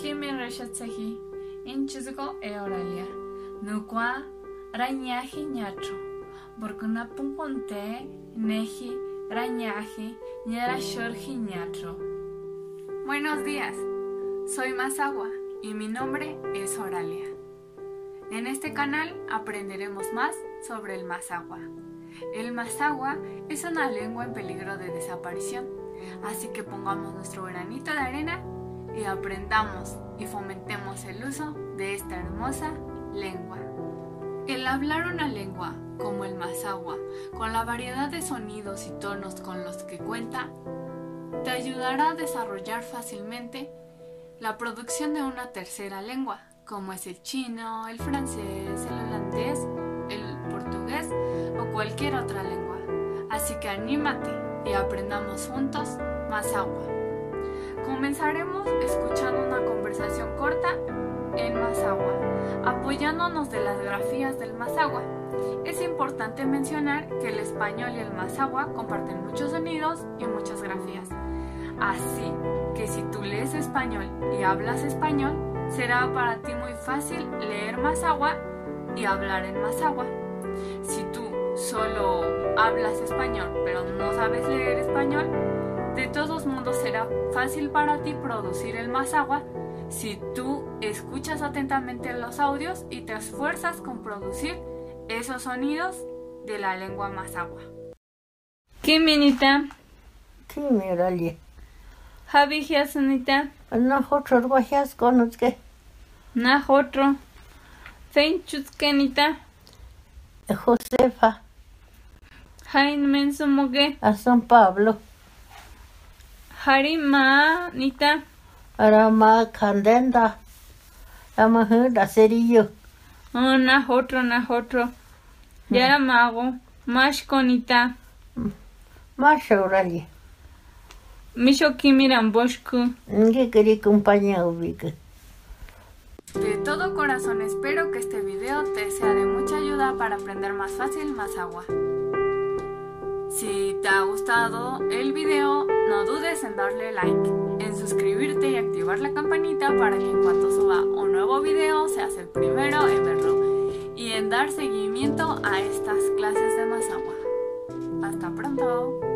Kimi reshatsehi, inchizgo e oralia. Nukwa, rañaji ñacho. Borkuna punponte, neji, rañaji, ñera shorji ñacho. Buenos días, soy Masagua y mi nombre es Oralia. En este canal aprenderemos más sobre el Mazahua. El Mazahua es una lengua en peligro de desaparición, así que pongamos nuestro granito de arena y aprendamos y fomentemos el uso de esta hermosa lengua. El hablar una lengua como el Mazahua, con la variedad de sonidos y tonos con los que cuenta, te ayudará a desarrollar fácilmente la producción de una tercera lengua, como es el chino, el francés, el holandés, el portugués o cualquier otra lengua. Así que anímate y aprendamos juntos más. Comenzaremos escuchando una conversación corta en Mazahua, apoyándonos de las grafías del Mazahua. Es importante mencionar que el español y el Mazahua comparten muchos sonidos y muchas grafías. Así que si tú lees español y hablas español, será para ti muy fácil leer Mazahua y hablar en Mazahua. Si tú solo hablas español pero no sabes leer español, de todos modos será fácil para ti producir el Mazahua si tú escuchas atentamente los audios y te esfuerzas con producir esos sonidos de la lengua Mazahua. ¿Qué minita? ¿Qué miralle? Javi Sunita, No otro guajas con los que na otro. Feinchuskenita, Josefa Jain mensumoge, a San Pablo Harima nita, Arama Candenda Rama da Cerillo oh, na otro, na otro. Yara mago, mashkonita, Más oralle misho kimiran boshku. ¿Qué quería compañía ubica? De todo corazón espero que este video te sea de mucha ayuda para aprender más fácil más agua. Si te ha gustado el video, no dudes en darle like, en suscribirte y activar la campanita para que en cuanto suba un nuevo video seas el primero en verlo y en dar seguimiento a estas clases de agua. Hasta pronto.